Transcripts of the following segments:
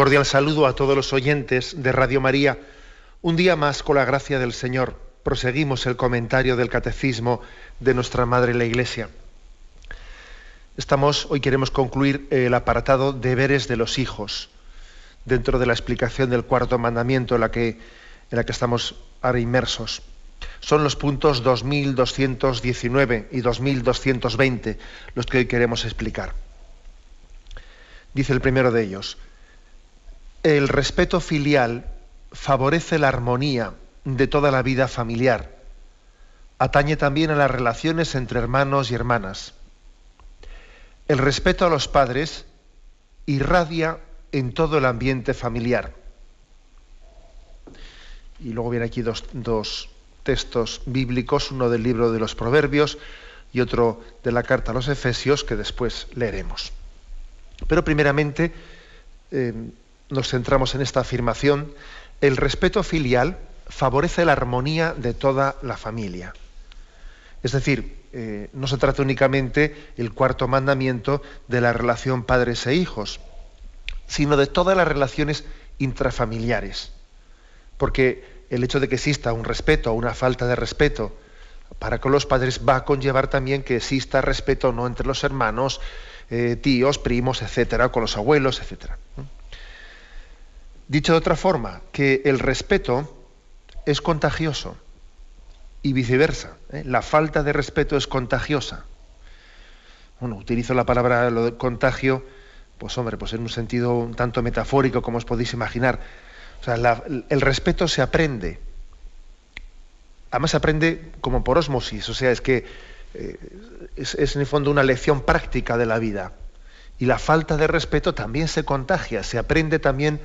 Cordial saludo a todos los oyentes de Radio María. Un día más, con la gracia del Señor, proseguimos el comentario del Catecismo de nuestra Madre la Iglesia. Estamos, hoy queremos concluir el apartado deberes de los hijos, dentro de la explicación del cuarto mandamiento en la que, en la que estamos ahora inmersos. Son los puntos 2219 y 2220 los que hoy queremos explicar. Dice el primero de ellos, el respeto filial favorece la armonía de toda la vida familiar. Atañe también a las relaciones entre hermanos y hermanas. El respeto a los padres irradia en todo el ambiente familiar. Y luego viene aquí dos, dos, textos bíblicos, uno del libro de los Proverbios y otro de la carta a los Efesios, que después leeremos. Pero primeramente, eh, nos centramos en esta afirmación, el respeto filial favorece la armonía de toda la familia. Es decir, eh, no se trata únicamente el cuarto mandamiento de la relación padres e hijos, sino de todas las relaciones intrafamiliares. Porque el hecho de que exista un respeto o una falta de respeto para con los padres va a conllevar también que exista respeto no entre los hermanos, eh, tíos, primos, etcétera, con los abuelos, etcétera. Dicho de otra forma, que el respeto es contagioso y viceversa. ¿eh? La falta de respeto es contagiosa. Bueno, utilizo la palabra de contagio, pues hombre, pues en un sentido un tanto metafórico, como os podéis imaginar. O sea, el respeto se aprende. Además se aprende como por osmosis, o sea, es que eh, es, es en el fondo una lección práctica de la vida. Y la falta de respeto también se contagia, se aprende también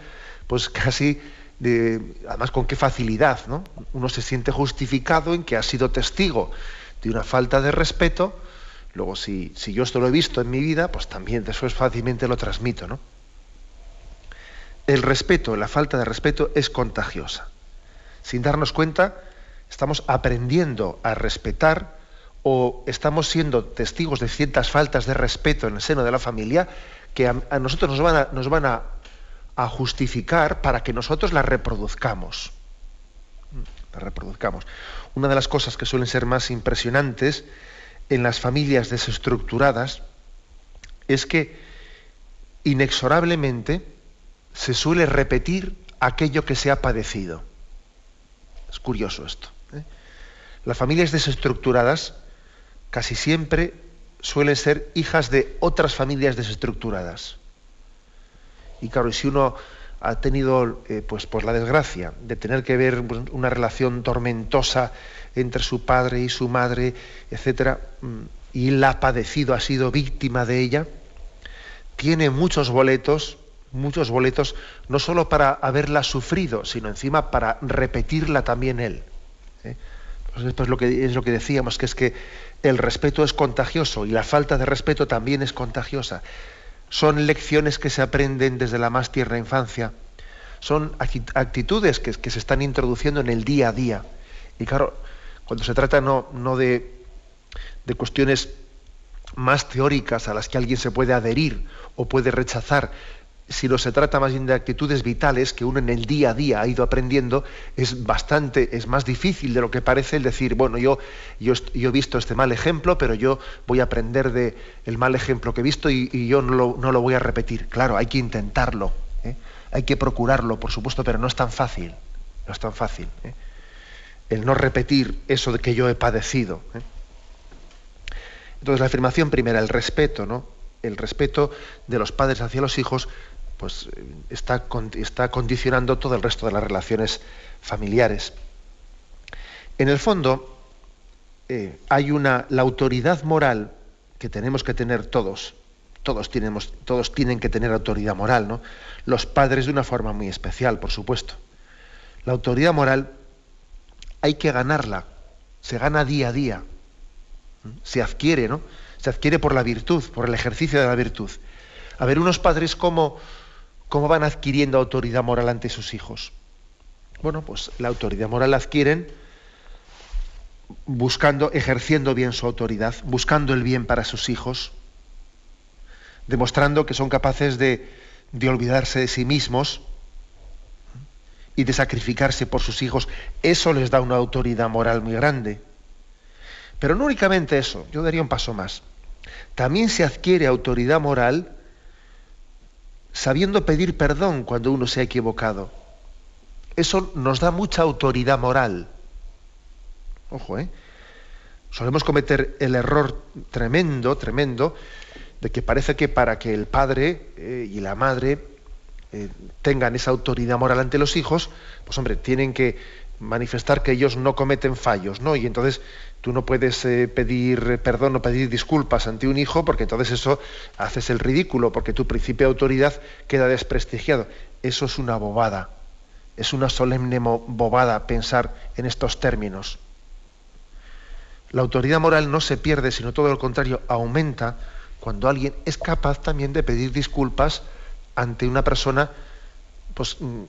pues casi, de, además con qué facilidad, ¿no? Uno se siente justificado en que ha sido testigo de una falta de respeto, luego si, si yo esto lo he visto en mi vida, pues también después fácilmente lo transmito, ¿no? El respeto, la falta de respeto es contagiosa. Sin darnos cuenta, estamos aprendiendo a respetar o estamos siendo testigos de ciertas faltas de respeto en el seno de la familia que a, nosotros nos van a, nos van a a justificar para que nosotros la reproduzcamos. La reproduzcamos. Una de las cosas que suelen ser más impresionantes en las familias desestructuradas es que inexorablemente se suele repetir aquello que se ha padecido. Es curioso esto. ¿eh? Las familias desestructuradas casi siempre suelen ser hijas de otras familias desestructuradas. Y claro, si uno ha tenido eh, pues, pues la desgracia de tener que ver pues, una relación tormentosa entre su padre y su madre, etcétera, mm, y la ha padecido, ha sido víctima de ella, tiene muchos boletos, muchos boletos, no solo para haberla sufrido, sino encima para repetirla también él. ¿eh? Pues es lo que, es lo que decíamos, que es que el respeto es contagioso y la falta de respeto también es contagiosa son lecciones que se aprenden desde la más tierna infancia, son actitudes que, se están introduciendo en el día a día. Y claro, cuando se trata no, no de, de cuestiones más teóricas a las que alguien se puede adherir o puede rechazar, no se trata más bien de actitudes vitales que uno en el día a día ha ido aprendiendo, es bastante, es más difícil de lo que parece el decir, bueno, yo, yo, he visto este mal ejemplo, pero yo voy a aprender de el mal ejemplo que he visto y, yo no lo, voy a repetir. Claro, hay que intentarlo, ¿eh? hay que procurarlo, por supuesto, pero no es tan fácil, no es tan fácil. ¿eh? El no repetir eso de que yo he padecido. ¿eh? Entonces, la afirmación primera, el respeto, ¿no? El respeto de los padres hacia los hijos pues está, está condicionando todo el resto de las relaciones familiares. En el fondo, eh, hay una, la autoridad moral que tenemos que tener todos, todos, tenemos, todos tienen que tener autoridad moral, ¿no? Los padres de una forma muy especial, por supuesto. La autoridad moral hay que ganarla, se gana día a día, se adquiere, ¿no? Se adquiere por la virtud, por el ejercicio de la virtud. A ver, unos padres cómo, cómo van adquiriendo autoridad moral ante sus hijos. Bueno, pues la autoridad moral la adquieren buscando, ejerciendo bien su autoridad, buscando el bien para sus hijos, demostrando que son capaces de, de olvidarse de sí mismos y de sacrificarse por sus hijos. Eso les da una autoridad moral muy grande. Pero no únicamente eso, yo daría un paso más. También se adquiere autoridad moral sabiendo pedir perdón cuando uno se ha equivocado. Eso nos da mucha autoridad moral. Ojo, ¿eh? Solemos cometer el error tremendo, tremendo, de que parece que para que el padre eh, y la madre eh, tengan esa autoridad moral ante los hijos, pues hombre, tienen que manifestar que ellos no cometen fallos, ¿no? Y entonces tú no puedes eh, pedir perdón o pedir disculpas ante un hijo porque entonces eso haces el ridículo, porque tu principio de autoridad queda desprestigiado. Eso es una bobada, es una solemne bobada pensar en estos términos. La autoridad moral no se pierde, sino todo lo contrario, aumenta cuando alguien es capaz también de pedir disculpas ante una persona, pues, mm,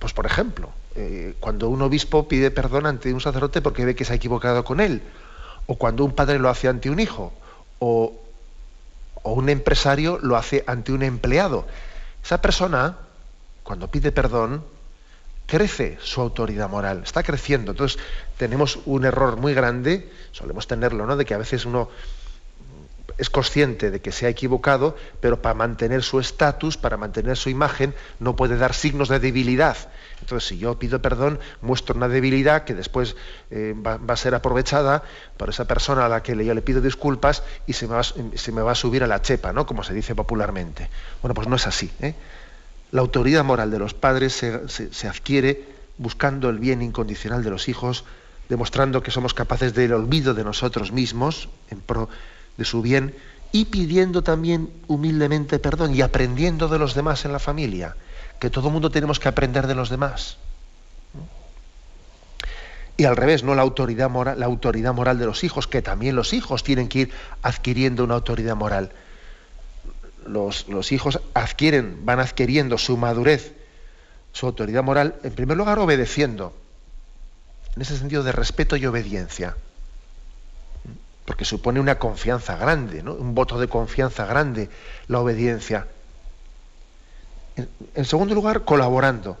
pues por ejemplo, eh, cuando un obispo pide perdón ante un sacerdote porque ve que se ha equivocado con él, o cuando un padre lo hace ante un hijo, o, o un empresario lo hace ante un empleado. Esa persona, cuando pide perdón, crece su autoridad moral, está creciendo. Entonces tenemos un error muy grande, solemos tenerlo, ¿no? De que a veces uno es consciente de que se ha equivocado, pero para mantener su estatus, para mantener su imagen, no puede dar signos de debilidad. Entonces, si yo pido perdón, muestro una debilidad que después eh, va, a ser aprovechada por esa persona a la que yo le pido disculpas y se me, va, se me va a subir a la chepa, ¿no? Como se dice popularmente. Bueno, pues no es así. ¿eh? La autoridad moral de los padres se, se adquiere buscando el bien incondicional de los hijos, demostrando que somos capaces del olvido de nosotros mismos en pro de su bien y pidiendo también humildemente perdón y aprendiendo de los demás en la familia, que todo el mundo tenemos que aprender de los demás. Y al revés, no la autoridad moral, la autoridad moral de los hijos, que también los hijos tienen que ir adquiriendo una autoridad moral. Los, los hijos adquieren, van adquiriendo su madurez, su autoridad moral, en primer lugar obedeciendo, en ese sentido de respeto y obediencia porque supone una confianza grande, ¿no? un voto de confianza grande la obediencia. En, segundo lugar, colaborando.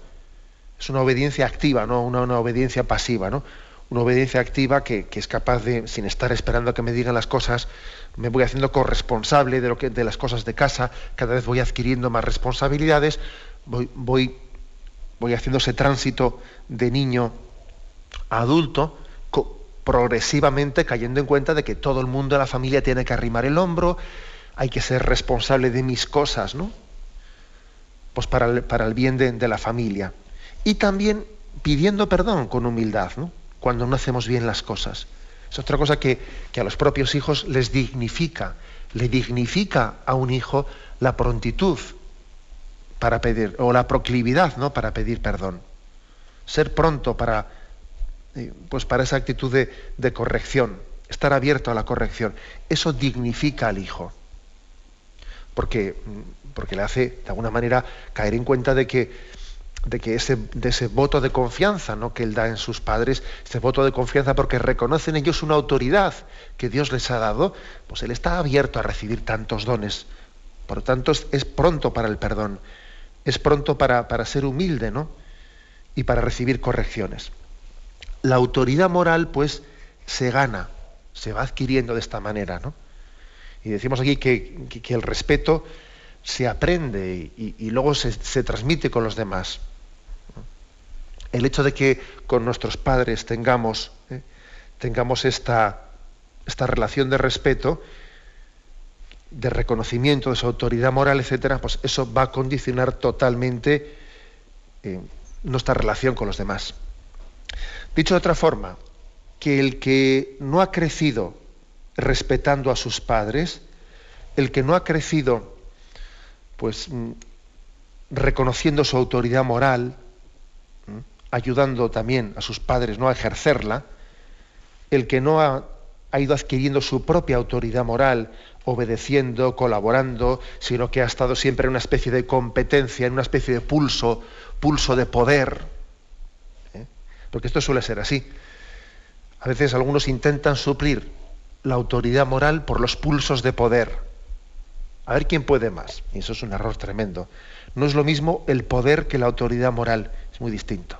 Es una obediencia activa, no una, obediencia pasiva, ¿no? Una obediencia activa que, es capaz de, sin estar esperando a que me digan las cosas, me voy haciendo corresponsable de, lo de las cosas de casa, cada vez voy adquiriendo más responsabilidades, voy, voy, voy haciendo ese tránsito de niño a adulto, progresivamente cayendo en cuenta de que todo el mundo de la familia tiene que arrimar el hombro, hay que ser responsable de mis cosas, ¿no? Pues para el, para el bien de, la familia. Y también pidiendo perdón con humildad, ¿no? Cuando no hacemos bien las cosas. Es otra cosa que, que a los propios hijos les dignifica. Le dignifica a un hijo la prontitud para pedir, o la proclividad, ¿no? Para pedir perdón. Ser pronto para pues para esa actitud de, corrección, estar abierto a la corrección. Eso dignifica al hijo, porque, porque le hace de alguna manera caer en cuenta de que, de que ese, voto de confianza ¿no? que él da en sus padres, ese voto de confianza porque reconocen ellos una autoridad que Dios les ha dado, pues él está abierto a recibir tantos dones. Por lo tanto, es, pronto para el perdón, es pronto para, para ser humilde ¿no? y para recibir correcciones la autoridad moral, pues, se gana, se va adquiriendo de esta manera, ¿no? Y decimos aquí que, el respeto se aprende y, luego se, transmite con los demás. El hecho de que con nuestros padres tengamos, ¿eh? tengamos esta, esta relación de respeto, de reconocimiento de su autoridad moral, etcétera, pues eso va a condicionar totalmente eh, nuestra relación con los demás. Dicho de otra forma, que el que no ha crecido respetando a sus padres, el que no ha crecido, pues mm, reconociendo su autoridad moral, ayudando también a sus padres no a ejercerla, el que no ha, ido adquiriendo su propia autoridad moral, obedeciendo, colaborando, sino que ha estado siempre en una especie de competencia, en una especie de pulso, pulso de poder. Porque esto suele ser así. A veces algunos intentan suplir la autoridad moral por los pulsos de poder. A ver quién puede más. Y eso es un error tremendo. No es lo mismo el poder que la autoridad moral. Es muy distinto.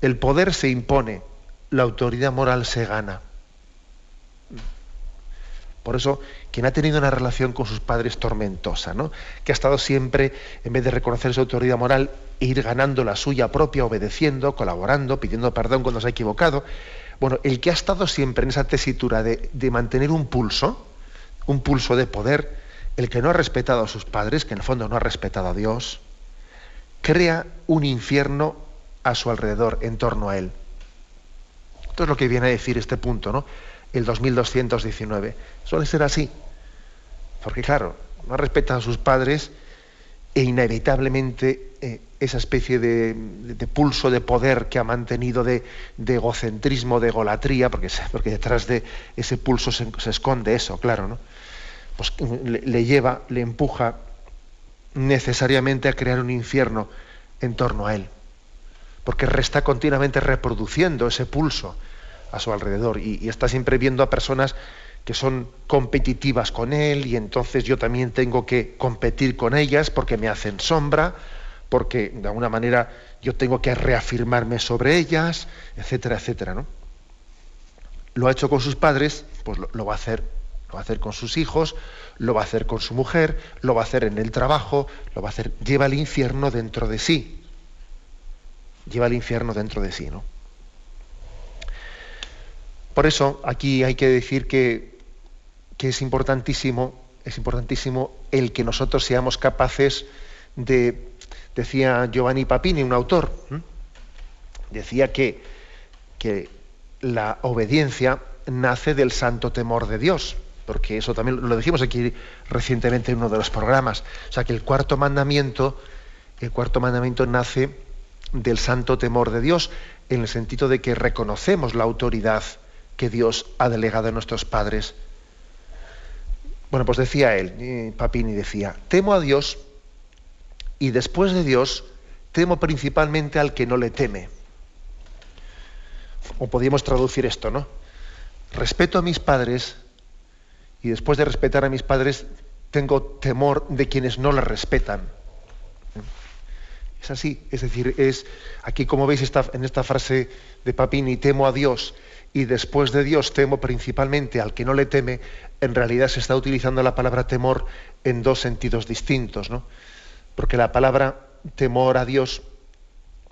El poder se impone, la autoridad moral se gana. Por eso, quien ha tenido una relación con sus padres tormentosa, ¿no? que ha estado siempre, en vez de reconocer su autoridad moral, ir ganando la suya propia, obedeciendo, colaborando, pidiendo perdón cuando se ha equivocado. Bueno, el que ha estado siempre en esa tesitura de, de mantener un pulso, un pulso de poder, el que no ha respetado a sus padres, que en el fondo no ha respetado a Dios, crea un infierno a su alrededor, en torno a él. Esto es lo que viene a decir este punto, ¿no? El 2219. Suele ser así. Porque claro, no respeta a sus padres e inevitablemente eh, esa especie de, pulso de poder que ha mantenido de, egocentrismo, de egolatría, porque, porque, detrás de ese pulso se, esconde eso, claro, ¿no? Pues le, lleva, le empuja necesariamente a crear un infierno en torno a él, porque está continuamente reproduciendo ese pulso a su alrededor y está siempre viendo a personas que son competitivas con él y entonces yo también tengo que competir con ellas porque me hacen sombra, porque de alguna manera yo tengo que reafirmarme sobre ellas, etcétera, etcétera, ¿no? Lo ha hecho con sus padres, pues lo, va a hacer, lo va a hacer con sus hijos, lo va a hacer con su mujer, lo va a hacer en el trabajo, lo va a hacer, lleva el infierno dentro de sí. Lleva el infierno dentro de sí, ¿no? Por eso aquí hay que decir que es importantísimo, es importantísimo el que nosotros seamos capaces de, decía Giovanni Papini, un autor, decía que, que la obediencia nace del santo temor de Dios, porque eso también lo dijimos aquí recientemente en uno de los programas. O sea que el cuarto mandamiento, el cuarto mandamiento nace del santo temor de Dios, en el sentido de que reconocemos la autoridad que Dios ha delegado a nuestros padres bueno, pues decía él, Papini decía, temo a Dios y después de Dios temo principalmente al que no le teme. O podríamos traducir esto, ¿no? Respeto a mis padres y después de respetar a mis padres tengo temor de quienes no le respetan. Es así, es decir, es aquí como veis en esta frase de Papini, temo a Dios y después de Dios temo principalmente al que no le teme, en realidad se está utilizando la palabra temor en dos sentidos distintos, ¿no? Porque la palabra temor a Dios,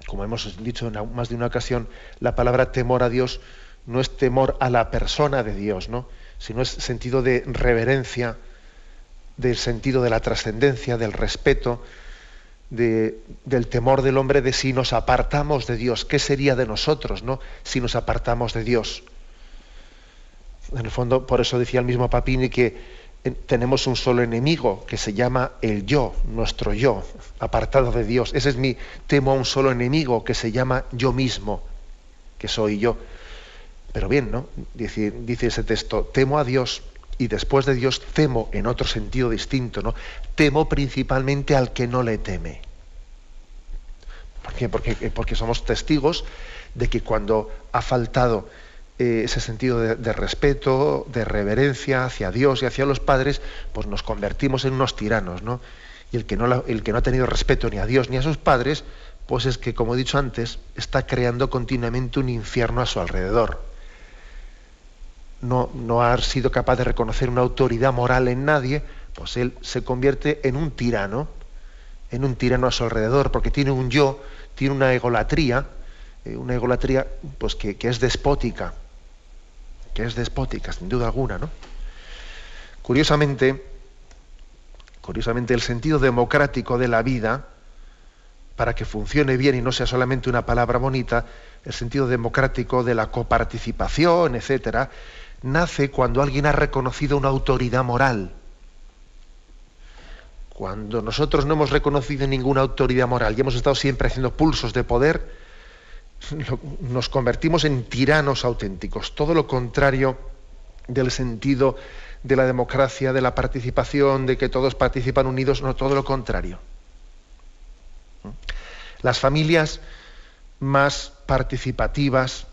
como hemos dicho en más de una ocasión, la palabra temor a Dios no es temor a la persona de Dios, ¿no? sino es sentido de reverencia, del sentido de la trascendencia, del respeto, del temor del hombre de si nos apartamos de Dios, ¿qué sería de nosotros ¿no? si nos apartamos de Dios? En el fondo, por eso decía el mismo Papini que eh, tenemos un solo enemigo que se llama el yo, nuestro yo, apartado de Dios. Ese es mi temo a un solo enemigo que se llama yo mismo, que soy yo. Pero bien, ¿no? Dice, dice ese texto, temo a Dios y después de Dios temo en otro sentido distinto, ¿no? Temo principalmente al que no le teme. ¿Por qué? Porque, eh, porque somos testigos de que cuando ha faltado eh, ese sentido de, respeto, de reverencia hacia Dios y hacia los padres, pues nos convertimos en unos tiranos, ¿no? Y el que no, el que no ha tenido respeto ni a Dios ni a sus padres, pues es que, como he dicho antes, está creando continuamente un infierno a su alrededor no, no ha sido capaz de reconocer una autoridad moral en nadie, pues él se convierte en un tirano, en un tirano a su alrededor, porque tiene un yo, tiene una egolatría, eh, una egolatría pues que, es despótica, que es despótica, sin duda alguna, ¿no? Curiosamente, curiosamente, el sentido democrático de la vida, para que funcione bien y no sea solamente una palabra bonita, el sentido democrático de la coparticipación, etcétera, nace cuando alguien ha reconocido una autoridad moral. Cuando nosotros no hemos reconocido ninguna autoridad moral y hemos estado siempre haciendo pulsos de poder, nos convertimos en tiranos auténticos. Todo lo contrario del sentido de la democracia, de la participación, de que todos participan unidos, no, todo lo contrario. Las familias más participativas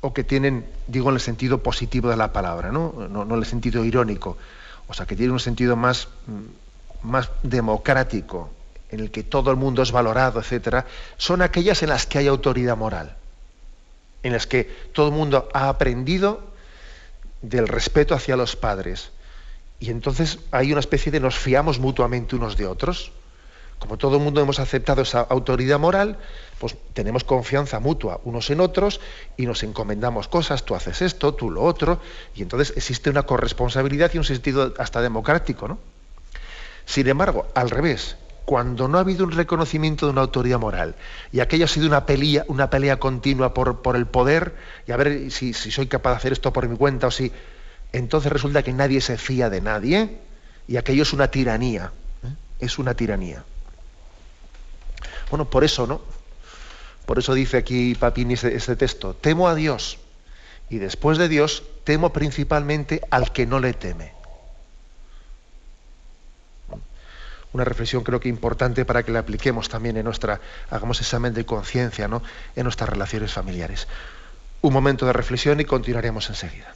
o que tienen, digo en el sentido positivo de la palabra, no, no, en el sentido irónico, o sea, que tienen un sentido más, más democrático, en el que todo el mundo es valorado, etcétera, son aquellas en las que hay autoridad moral, en las que todo el mundo ha aprendido del respeto hacia los padres. Y entonces hay una especie de nos fiamos mutuamente unos de otros. Como todo el mundo hemos aceptado esa autoridad moral, pues tenemos confianza mutua unos en otros y nos encomendamos cosas, tú haces esto, tú lo otro, y entonces existe una corresponsabilidad y un sentido hasta democrático, ¿no? Sin embargo, al revés, cuando no ha habido un reconocimiento de una autoridad moral y aquello ha sido una pelea, una pelea continua por, el poder y a ver si, si, soy capaz de hacer esto por mi cuenta o si, entonces resulta que nadie se fía de nadie y aquello es una tiranía, ¿eh? es una tiranía. Bueno, por eso, ¿no? Por eso dice aquí Papini este, texto, temo a Dios y después de Dios temo principalmente al que no le teme. Una reflexión creo que importante para que la apliquemos también en nuestra, hagamos examen de conciencia, ¿no? En nuestras relaciones familiares. Un momento de reflexión y continuaremos enseguida.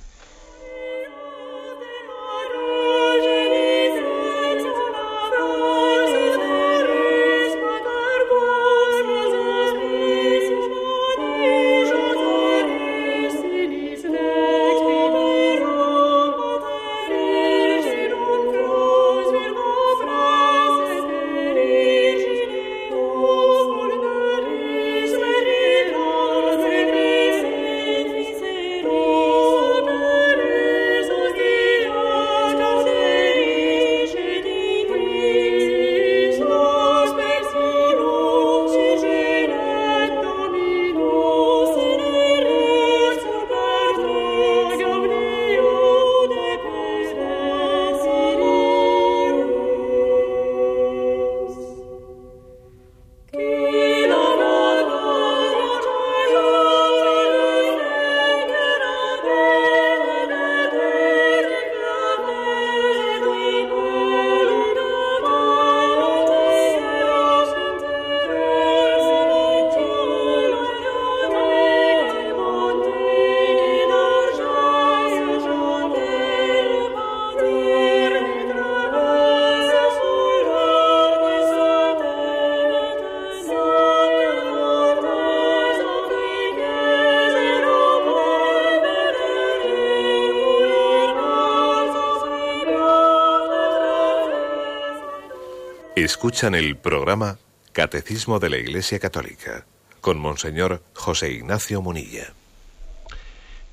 Escuchan el programa Catecismo de la Iglesia Católica con Monseñor José Ignacio Munilla.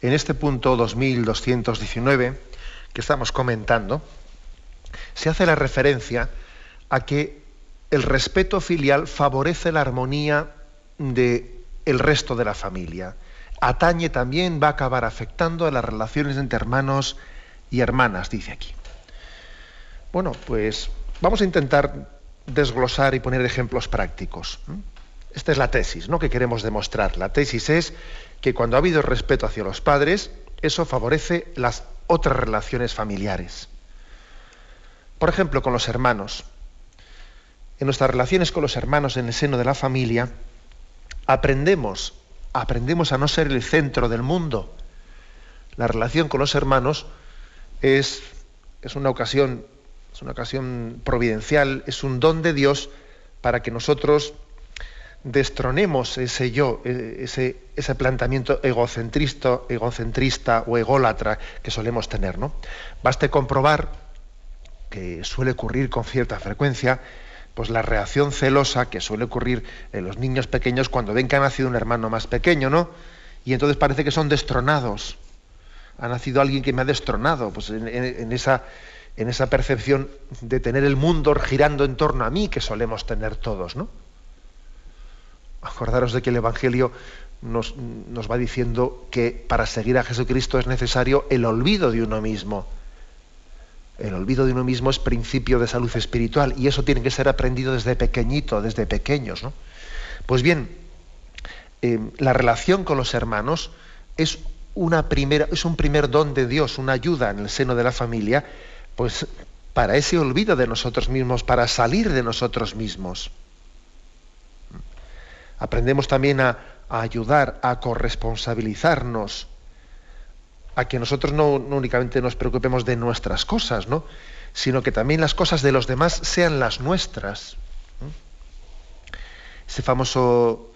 En este punto 2219 que estamos comentando, se hace la referencia a que el respeto filial favorece la armonía de el resto de la familia. Atañe también va a acabar afectando a las relaciones entre hermanos y hermanas, dice aquí. Bueno, pues vamos a intentar desglosar y poner ejemplos prácticos. Esta es la tesis ¿no? que queremos demostrar. La tesis es que cuando ha habido respeto hacia los padres, eso favorece las otras relaciones familiares. Por ejemplo, con los hermanos. En nuestras relaciones con los hermanos en el seno de la familia, aprendemos, aprendemos a no ser el centro del mundo. La relación con los hermanos es, es una ocasión es una ocasión providencial, es un don de Dios para que nosotros destronemos ese yo, e, ese, ese planteamiento egocentrista, egocentrista o ególatra que solemos tener. ¿no? Baste comprobar que suele ocurrir con cierta frecuencia, pues la reacción celosa que suele ocurrir en los niños pequeños cuando ven que ha nacido un hermano más pequeño, ¿no? Y entonces parece que son destronados. Ha nacido alguien que me ha destronado. Pues en esa en esa percepción de tener el mundo girando en torno a mí que solemos tener todos, ¿no? Acordaros de que el Evangelio nos, nos va diciendo que para seguir a Jesucristo es necesario el olvido de uno mismo. El olvido de uno mismo es principio de salud espiritual y eso tiene que ser aprendido desde pequeñito, desde pequeños. ¿no? Pues bien, eh, la relación con los hermanos es, una primera, es un primer don de Dios, una ayuda en el seno de la familia, pues para ese olvido de nosotros mismos, para salir de nosotros mismos. Aprendemos también a, ayudar, a corresponsabilizarnos, a que nosotros no, únicamente nos preocupemos de nuestras cosas, ¿no? sino que también las cosas de los demás sean las nuestras. Ese famoso,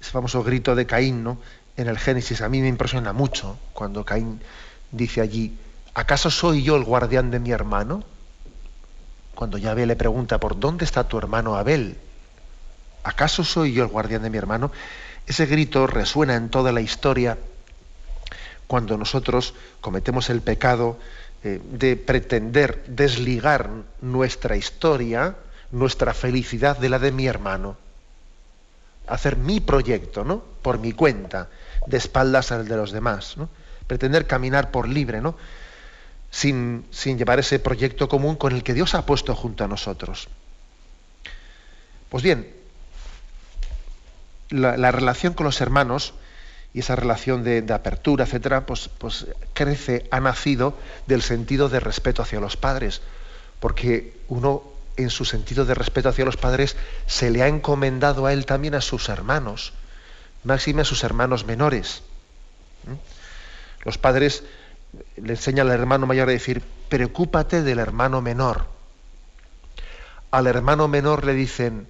ese famoso grito de Caín. En el Génesis a mí me impresiona mucho cuando Caín dice allí, ¿acaso soy yo el guardián de mi hermano? Cuando Yahvé le pregunta, ¿por dónde está tu hermano Abel? ¿Acaso soy yo el guardián de mi hermano? Ese grito resuena en toda la historia cuando nosotros cometemos el pecado eh, de pretender desligar nuestra historia, nuestra felicidad de la de mi hermano. Hacer mi proyecto, ¿no? Por mi cuenta, de espaldas al de los demás, ¿no? Pretender caminar por libre, ¿no? Sin, sin llevar ese proyecto común con el que Dios ha puesto junto a nosotros. Pues bien, la, relación con los hermanos y esa relación de, apertura, etcétera, pues, pues crece, ha nacido del sentido de respeto hacia los padres, porque uno en su sentido de respeto hacia los padres se le ha encomendado a él también a sus hermanos, máxime a sus hermanos menores. Los padres le enseñan al hermano mayor a decir, preocúpate del hermano menor. Al hermano menor le dicen,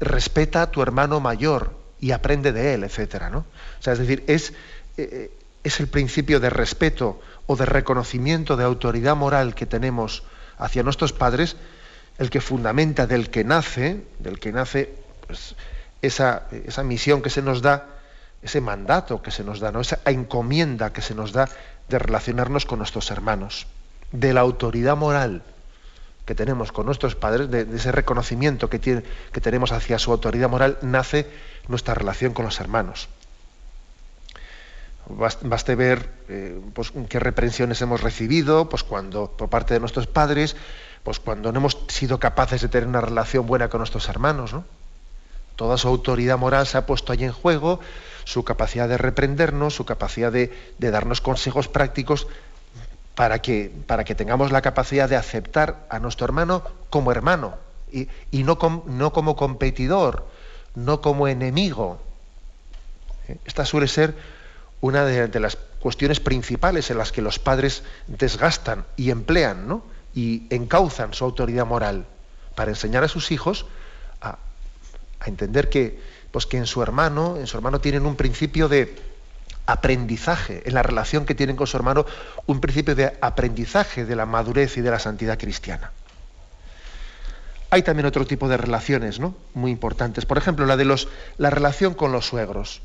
respeta a tu hermano mayor y aprende de él, etcétera, ¿no? O sea, es decir, es, eh, es el principio de respeto o de reconocimiento de autoridad moral que tenemos hacia nuestros padres el que fundamenta del que nace, del que nace pues, esa, esa, misión que se nos da, ese mandato que se nos da, ¿no? esa encomienda que se nos da de relacionarnos con nuestros hermanos, de la autoridad moral que tenemos con nuestros padres, de, ese reconocimiento que, tiene, que tenemos hacia su autoridad moral, nace nuestra relación con los hermanos. Baste ver eh, pues, qué reprensiones hemos recibido pues, cuando, por parte de nuestros padres, pues cuando no hemos sido capaces de tener una relación buena con nuestros hermanos. Toda su autoridad moral se ha puesto allí en juego, su capacidad de reprendernos, su capacidad de, darnos consejos prácticos para que, tengamos la capacidad de aceptar a nuestro hermano como hermano y, no, como competidor, no como enemigo. Esta suele ser una de, las cuestiones principales en las que los padres desgastan y emplean ¿no? y encauzan su autoridad moral para enseñar a sus hijos a, entender que, pues que en su hermano, en su hermano tienen un principio de aprendizaje, en la relación que tienen con su hermano, un principio de aprendizaje de la madurez y de la santidad cristiana. Hay también otro tipo de relaciones, ¿no? Muy importantes. Por ejemplo, la de los, la relación con los suegros,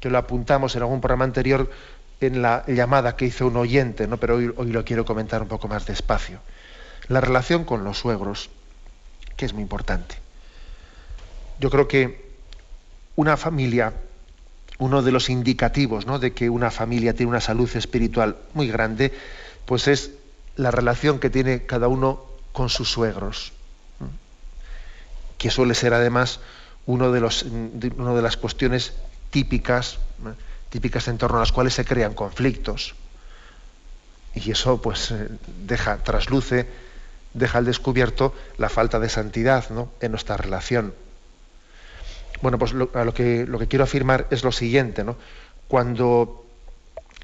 que lo apuntamos en algún programa anterior en la llamada que hizo un oyente, ¿no? Pero hoy, hoy lo quiero comentar un poco más despacio. La relación con los suegros, que es muy importante. Yo creo que una familia, uno de los indicativos ¿no? de que una familia tiene una salud espiritual muy grande, pues es la relación que tiene cada uno con sus suegros que suele ser además uno de, los, una de las cuestiones típicas, típicas en torno a las cuales se crean conflictos. Y eso pues eh, deja, trasluce, deja al descubierto la falta de santidad ¿no? en nuestra relación. Bueno, pues lo, que, quiero afirmar es lo siguiente, ¿no? Cuando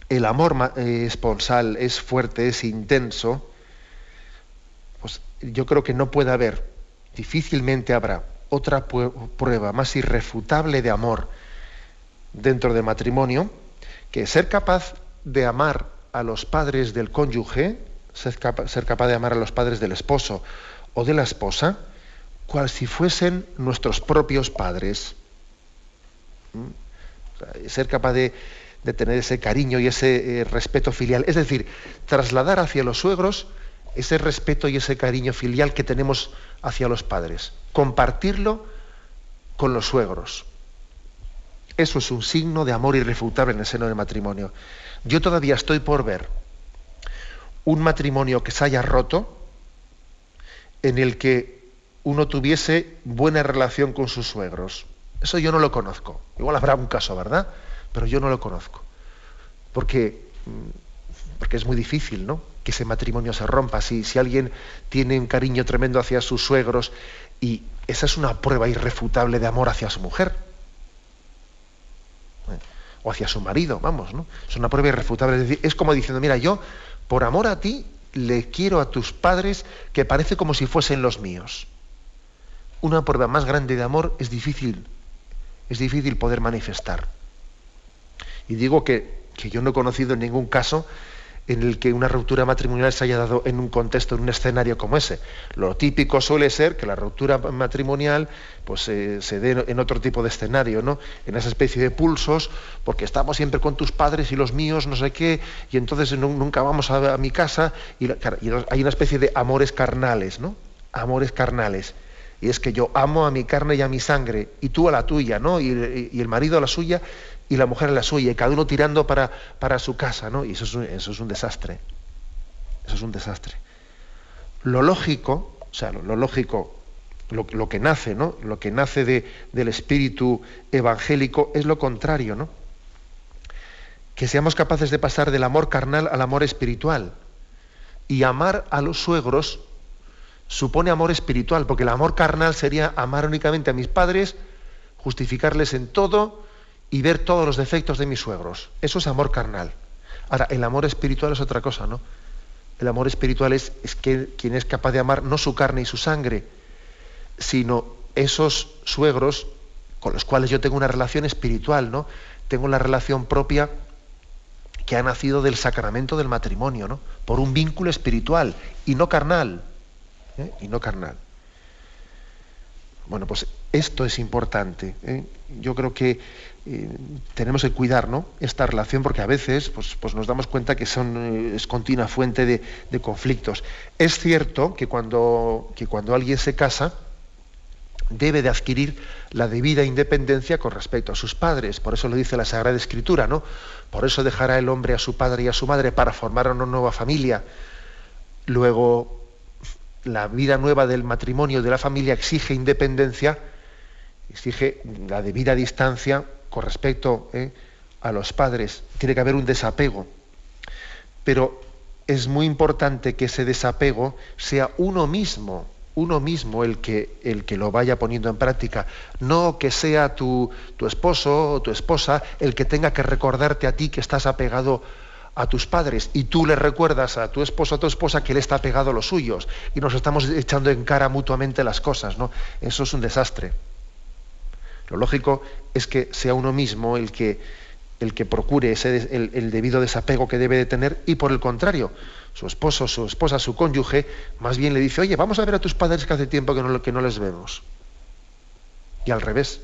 el amor eh, esponsal es fuerte, es intenso, pues yo creo que no puede haber difícilmente habrá otra prueba más irrefutable de amor dentro del matrimonio que ser capaz de amar a los padres del cónyuge, ser, capaz de amar a los padres del esposo o de la esposa, cual si fuesen nuestros propios padres. Ser capaz de, tener ese cariño y ese eh, respeto filial. Es decir, trasladar hacia los suegros ese respeto y ese cariño filial que tenemos hacia los padres, compartirlo con los suegros. Eso es un signo de amor irrefutable en el seno del matrimonio. Yo todavía estoy por ver un matrimonio que se haya roto en el que uno tuviese buena relación con sus suegros. Eso yo no lo conozco. Igual habrá un caso, ¿verdad? Pero yo no lo conozco. Porque, mm, porque es muy difícil, ¿no? Que ese matrimonio se rompa. Si, si alguien tiene un cariño tremendo hacia sus suegros y esa es una prueba irrefutable de amor hacia su mujer. O hacia su marido, vamos, ¿no? Es una prueba irrefutable. Decir, es como diciendo, mira, yo, por amor a ti, le quiero a tus padres que parece como si fuesen los míos. Una prueba más grande de amor es difícil, es difícil poder manifestar. Y digo que, yo no he conocido ningún caso en el que una ruptura matrimonial se haya dado en un contexto, en un escenario como ese. Lo típico suele ser que la ruptura matrimonial pues, eh, se dé en otro tipo de escenario, ¿no? En esa especie de pulsos, porque estamos siempre con tus padres y los míos, no sé qué, y entonces nunca vamos a, mi casa, y, hay una especie de amores carnales, ¿no? Amores carnales. Y es que yo amo a mi carne y a mi sangre, y tú a la tuya, ¿no? Y, el marido a la suya, y la mujer en la suya, y cada uno tirando para, para su casa, ¿no? Y eso es, un, eso es un desastre. Eso es un desastre. Lo lógico, o sea, lo, lógico, lo, lo, que nace, ¿no? Lo que nace de, del espíritu evangélico es lo contrario, ¿no? Que seamos capaces de pasar del amor carnal al amor espiritual. Y amar a los suegros supone amor espiritual, porque el amor carnal sería amar únicamente a mis padres, justificarles en todo, y ver todos los defectos de mis suegros. Eso es amor carnal. Ahora, el amor espiritual es otra cosa, ¿no? El amor espiritual es, es que quien es capaz de amar no su carne y su sangre, sino esos suegros con los cuales yo tengo una relación espiritual, ¿no? Tengo la relación propia que ha nacido del sacramento del matrimonio, ¿no? Por un vínculo espiritual y no carnal. ¿Eh? Y no carnal. Bueno, pues esto es importante. ¿eh? Yo creo que eh, tenemos que cuidar ¿no? esta relación porque a veces pues, pues nos damos cuenta que son, es continua fuente de, de, conflictos. Es cierto que cuando, que cuando alguien se casa debe de adquirir la debida independencia con respecto a sus padres. Por eso lo dice la Sagrada Escritura, ¿no? Por eso dejará el hombre a su padre y a su madre para formar una nueva familia. Luego, la vida nueva del matrimonio, de la familia, exige independencia, exige la debida distancia con respecto eh, a los padres, tiene que haber un desapego. Pero es muy importante que ese desapego sea uno mismo, uno mismo el que, el que lo vaya poniendo en práctica, no que sea tu, tu esposo o tu esposa el que tenga que recordarte a ti que estás apegado a tus padres y tú le recuerdas a tu esposo a tu esposa que él está apegado a los suyos y nos estamos echando en cara mutuamente las cosas, ¿no? Eso es un desastre. Lo lógico es que sea uno mismo el que, el que procure ese, el, debido desapego que debe de tener y por el contrario, su esposo, su esposa, su cónyuge, más bien le dice, oye, vamos a ver a tus padres que hace tiempo que no, que no les vemos. Y al revés,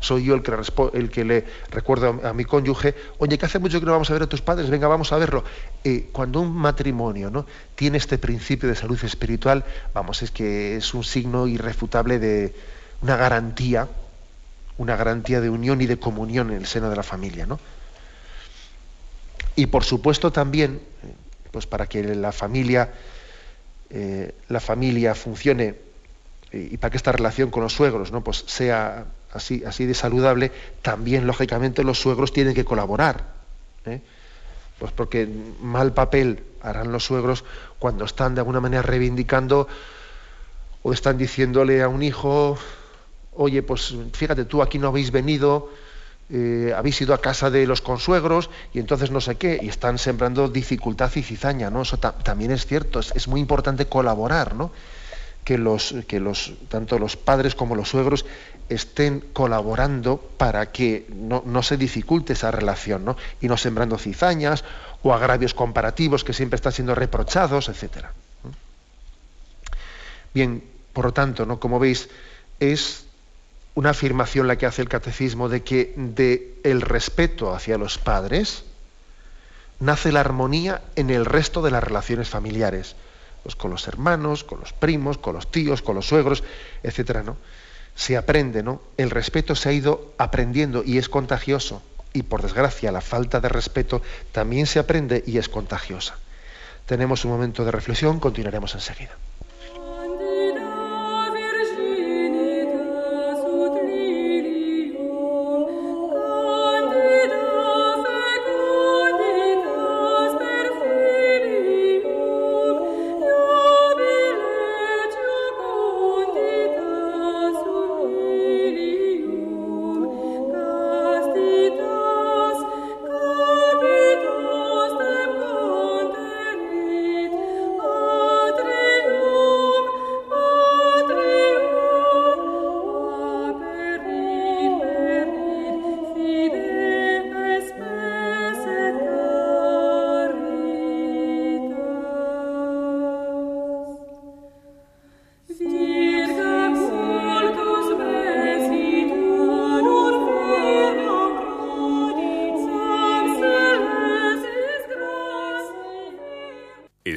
soy yo el que, el que le recuerdo a, mi cónyuge, oye, que hace mucho que no vamos a ver a tus padres, venga, vamos a verlo. Eh, cuando un matrimonio ¿no? tiene este principio de salud espiritual, vamos, es que es un signo irrefutable de una garantía una garantía de unión y de comunión en el seno de la familia. ¿no? Y por supuesto también, pues para que la familia, eh, la familia funcione y para que esta relación con los suegros ¿no? pues sea así, así de saludable, también lógicamente los suegros tienen que colaborar. ¿eh? Pues porque mal papel harán los suegros cuando están de alguna manera reivindicando o están diciéndole a un hijo, oye, pues fíjate tú, aquí no habéis venido, eh, habéis ido a casa de los consuegros y entonces no sé qué, y están sembrando dificultad y cizaña, ¿no? Eso también es cierto, es, muy importante colaborar, ¿no? Que los, que los, tanto los padres como los suegros estén colaborando para que no, no se dificulte esa relación, ¿no? Y no sembrando cizañas o agravios comparativos que siempre están siendo reprochados, etc. Bien, por lo tanto, ¿no? Como veis, es una afirmación la que hace el catecismo de que de el respeto hacia los padres nace la armonía en el resto de las relaciones familiares, pues con los hermanos, con los primos, con los tíos, con los suegros, etcétera, ¿no? Se aprende, ¿no? El respeto se ha ido aprendiendo y es contagioso. Y por desgracia, la falta de respeto también se aprende y es contagiosa. Tenemos un momento de reflexión, continuaremos enseguida.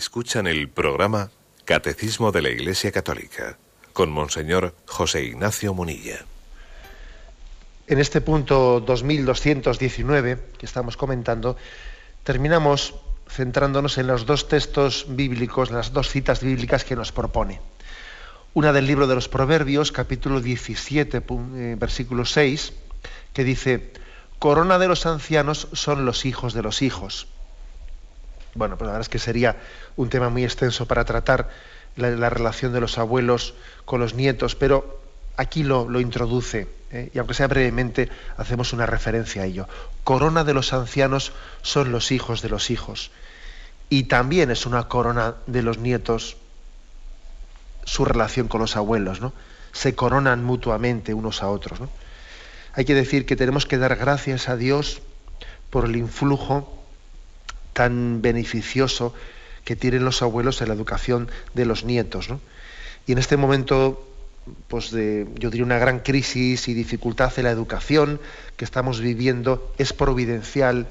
Escuchan el programa Catecismo de la Iglesia Católica con Monseñor José Ignacio Munilla. En este punto 2219 que estamos comentando, terminamos centrándonos en los dos textos bíblicos, las dos citas bíblicas que nos propone. Una del libro de los Proverbios, capítulo 17, eh, versículo 6, que dice, Corona de los ancianos son los hijos de los hijos bueno, pues la verdad es que sería un tema muy extenso para tratar la, relación de los abuelos con los nietos, pero aquí lo, introduce, ¿eh? y aunque sea brevemente, hacemos una referencia a ello. Corona de los ancianos son los hijos de los hijos. Y también es una corona de los nietos su relación con los abuelos, ¿no? Se coronan mutuamente unos a otros. ¿no? Hay que decir que tenemos que dar gracias a Dios por el influjo tan beneficioso que tienen los abuelos en la educación de los nietos. Y en este momento, pues de, yo diría una gran crisis y dificultad en la educación que estamos viviendo, es providencial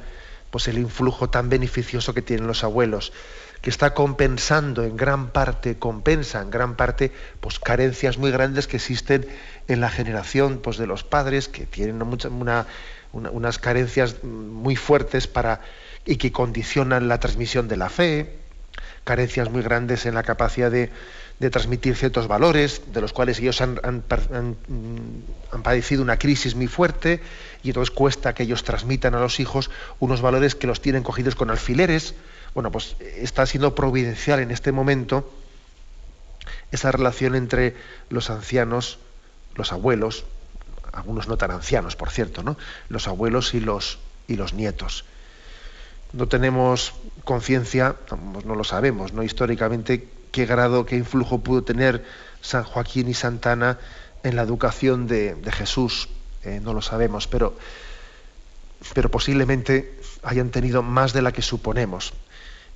pues el influjo tan beneficioso que tienen los abuelos, que está compensando en gran parte, compensa en gran parte, pues carencias muy grandes que existen en la generación pues, de los padres, que tienen unas carencias muy fuertes para y que condicionan la transmisión de la fe, carencias muy grandes en la capacidad de, transmitir ciertos valores, de los cuales ellos han, han, padecido una crisis muy fuerte, y entonces cuesta que ellos transmitan a los hijos unos valores que los tienen cogidos con alfileres. Bueno, pues está siendo providencial en este momento esa relación entre los ancianos, los abuelos, algunos no tan ancianos, por cierto, ¿no? Los abuelos y los, y los nietos no tenemos conciencia, no lo sabemos, ¿no? históricamente, qué grado, qué influjo pudo tener San Joaquín y Santana en la educación de, Jesús. Eh, no lo sabemos, pero, pero posiblemente hayan tenido más de la que suponemos.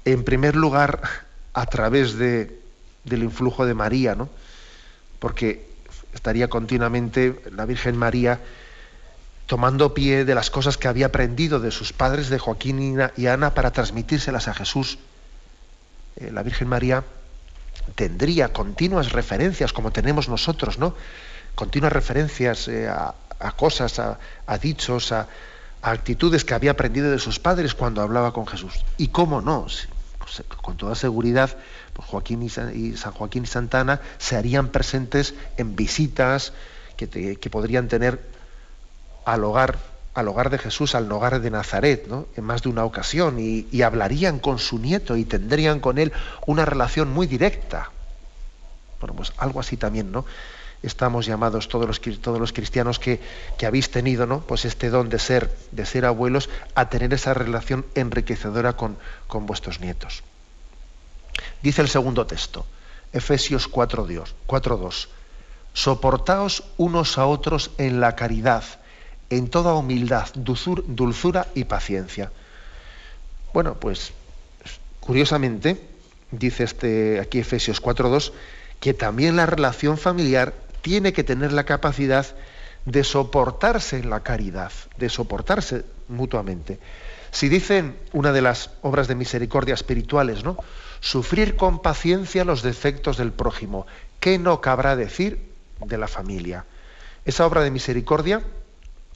En primer lugar, a través de, del influjo de María, ¿no? porque estaría continuamente la Virgen María tomando pie de las cosas que había aprendido de sus padres, de Joaquín y Ana, para transmitírselas a Jesús. Eh, la Virgen María tendría continuas referencias, como tenemos nosotros, ¿no? Continuas referencias eh, a, cosas, a, dichos, a, actitudes que había aprendido de sus padres cuando hablaba con Jesús. Y cómo no, pues, con toda seguridad, pues Joaquín y San, Joaquín y Santana se harían presentes en visitas que, que podrían tener al hogar, al hogar de Jesús, al hogar de Nazaret, ¿no? en más de una ocasión, y, hablarían con su nieto y tendrían con él una relación muy directa. Bueno, pues algo así también, ¿no? Estamos llamados todos los, todos los cristianos que, que, habéis tenido, ¿no? Pues este don de ser, de ser abuelos, a tener esa relación enriquecedora con, con vuestros nietos. Dice el segundo texto, Efesios 4.2, soportaos unos a otros en la caridad, en toda humildad, dulzura y paciencia. Bueno, pues curiosamente, dice este aquí Efesios 4.2, que también la relación familiar tiene que tener la capacidad de soportarse en la caridad, de soportarse mutuamente. Si dicen una de las obras de misericordia espirituales, ¿no? Sufrir con paciencia los defectos del prójimo, ¿qué no cabrá decir de la familia? Esa obra de misericordia,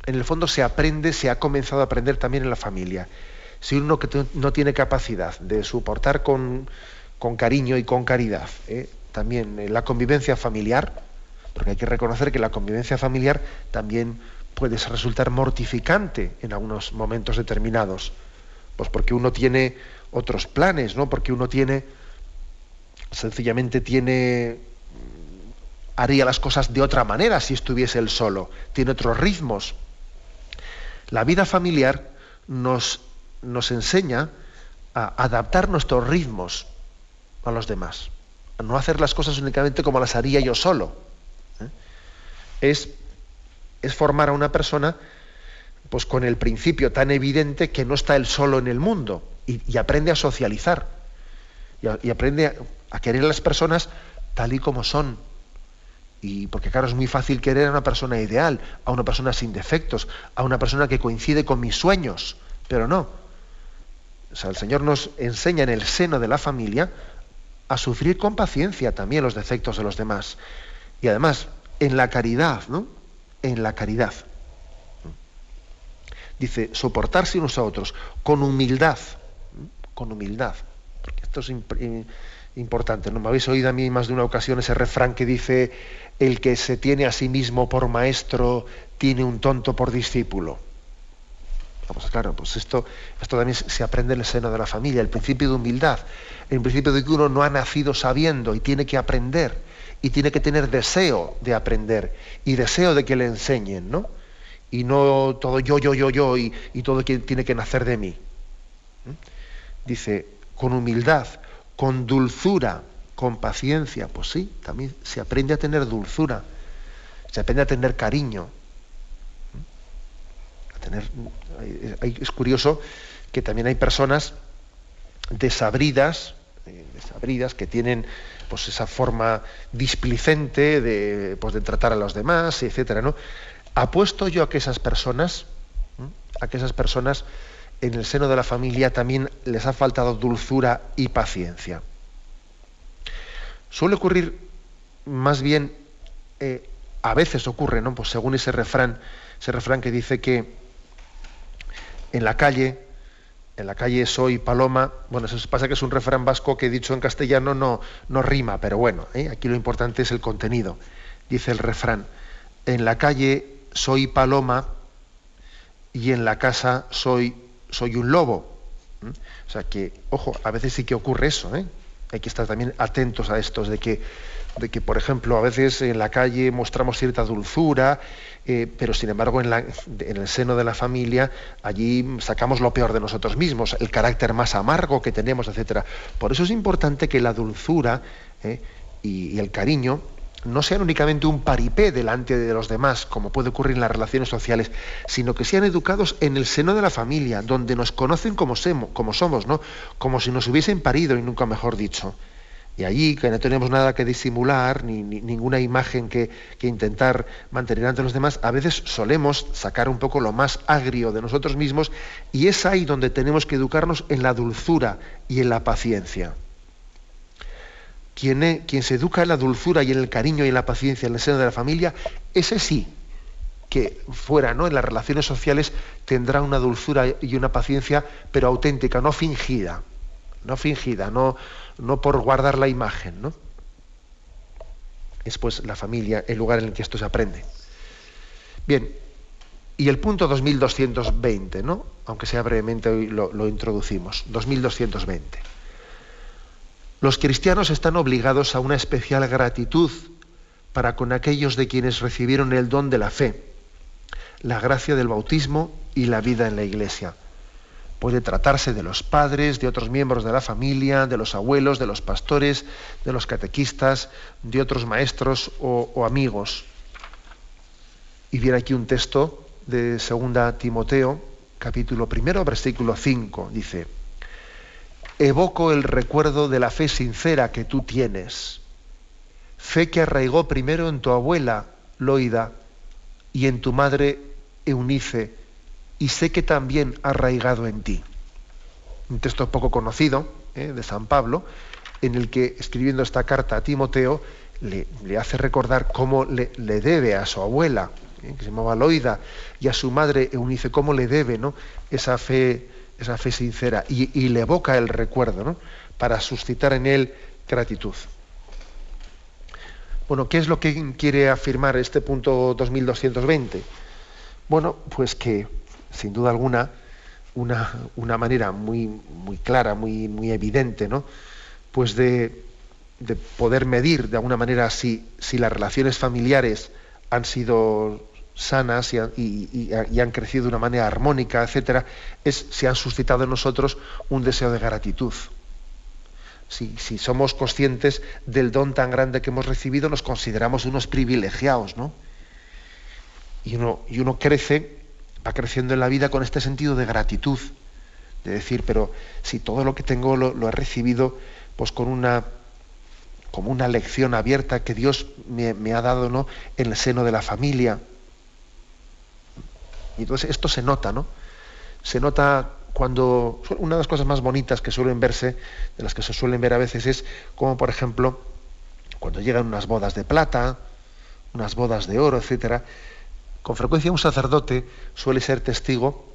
en el fondo, se aprende, se ha comenzado a aprender también en la familia. Si uno no tiene capacidad de soportar con, cariño y con caridad ¿eh? también la convivencia familiar, porque hay que reconocer que la convivencia familiar también puede resultar mortificante en algunos momentos determinados, pues porque uno tiene otros planes, ¿no? Porque uno tiene sencillamente tiene haría las cosas de otra manera si estuviese él solo, tiene otros ritmos. La vida familiar nos, nos enseña a adaptar nuestros ritmos a los demás, a no hacer las cosas únicamente como las haría yo solo. ¿eh? Es, es formar a una persona pues con el principio tan evidente que no está él solo en el mundo y, aprende a socializar y, aprende a, querer a las personas tal y como son. Y porque claro, es muy fácil querer a una persona ideal, a una persona sin defectos, a una persona que coincide con mis sueños, pero no. O sea, el Señor nos enseña en el seno de la familia a sufrir con paciencia también los defectos de los demás. Y además, en la caridad, ¿no? En la caridad. Dice, soportarse unos a otros con humildad, con humildad. Porque esto es importante. ¿no? Me habéis oído a mí más de una ocasión ese refrán que dice, el que se tiene a sí mismo por maestro tiene un tonto por discípulo. Vamos, claro, pues esto, esto también se aprende en el seno de la familia, el principio de humildad, el principio de que uno no ha nacido sabiendo y tiene que aprender, y tiene que tener deseo de aprender, y deseo de que le enseñen, ¿no? Y no todo yo, yo, yo, yo, y, y todo tiene que nacer de mí dice, con humildad, con dulzura, con paciencia. Pues sí, también se aprende a tener dulzura, se aprende a tener cariño. A tener, es curioso que también hay personas desabridas, eh, desabridas que tienen pues esa forma displicente de, pues, de tratar a los demás, etcétera, ¿no? Apuesto yo a que esas personas, a que esas personas en el seno de la familia también les ha faltado dulzura y paciencia. Suele ocurrir más bien, eh, a veces ocurre, ¿no? Pues según ese refrán, ese refrán que dice que en la calle, en la calle soy paloma, bueno, eso pasa que es un refrán vasco que dicho en castellano no, no rima, pero bueno, ¿eh? aquí lo importante es el contenido. Dice el refrán, en la calle soy paloma y en la casa soy soy un lobo. O sea que, ojo, a veces sí que ocurre eso, ¿eh? Hay que estar también atentos a estos, de que, de que, por ejemplo, a veces en la calle mostramos cierta dulzura, eh, pero sin embargo en, el seno de la familia allí sacamos lo peor de nosotros mismos, el carácter más amargo que tenemos, etc. Por eso es importante que la dulzura ¿eh? y el cariño no sean únicamente un paripé delante de los demás, como puede ocurrir en las relaciones sociales, sino que sean educados en el seno de la familia, donde nos conocen como, como somos, ¿no? como si nos hubiesen parido y nunca mejor dicho. Y allí, que no tenemos nada que disimular, ni, ninguna imagen que, que, intentar mantener ante los demás, a veces solemos sacar un poco lo más agrio de nosotros mismos y es ahí donde tenemos que educarnos en la dulzura y en la paciencia quien, se educa en la dulzura y en el cariño y en la paciencia en el seno de la familia, ese sí que fuera, ¿no? En las relaciones sociales tendrá una dulzura y una paciencia, pero auténtica, no fingida, no fingida, no, no por guardar la imagen, ¿no? Es pues la familia el lugar en el que esto se aprende. Bien, y el punto 2220, ¿no? Aunque sea brevemente hoy lo, lo introducimos, 2220. Los cristianos están obligados a una especial gratitud para con aquellos de quienes recibieron el don de la fe, la gracia del bautismo y la vida en la iglesia. Puede tratarse de los padres, de otros miembros de la familia, de los abuelos, de los pastores, de los catequistas, de otros maestros o, amigos. Y viene aquí un texto de 2 Timoteo, capítulo primero, versículo 5, dice, evoco el recuerdo de la fe sincera que tú tienes, fe que arraigó primero en tu abuela Loida y en tu madre Eunice, y sé que también ha arraigado en ti. Un texto poco conocido ¿eh? de San Pablo, en el que, escribiendo esta carta a Timoteo, le, hace recordar cómo le, debe a su abuela, ¿eh? que se llamaba Loida, y a su madre Eunice, cómo le debe ¿no? esa, fe, esa fe sincera, y, le evoca el recuerdo ¿no? para suscitar en él gratitud. Bueno, ¿qué es lo que quiere afirmar este punto 2220? Bueno, pues que, sin duda alguna, una, una manera muy, muy clara, muy, muy evidente, ¿no? Pues de, de poder medir de alguna manera si, si las relaciones familiares han sido sanas y, han crecido de una manera armónica, etcétera, es si han suscitado en nosotros un deseo de gratitud. Si, si, somos conscientes del don tan grande que hemos recibido, nos consideramos unos privilegiados, ¿no? Y uno, y uno crece, va creciendo en la vida con este sentido de gratitud, de decir, pero si todo lo que tengo lo, lo he recibido pues con una como una lección abierta que Dios me, ha dado ¿no? en el seno de la familia. Y entonces esto se nota, ¿no? Se nota cuando una de las cosas más bonitas que suelen verse, de las que se suelen ver a veces, es como, por ejemplo, cuando llegan unas bodas de plata, unas bodas de oro, etcétera. Con frecuencia un sacerdote suele ser testigo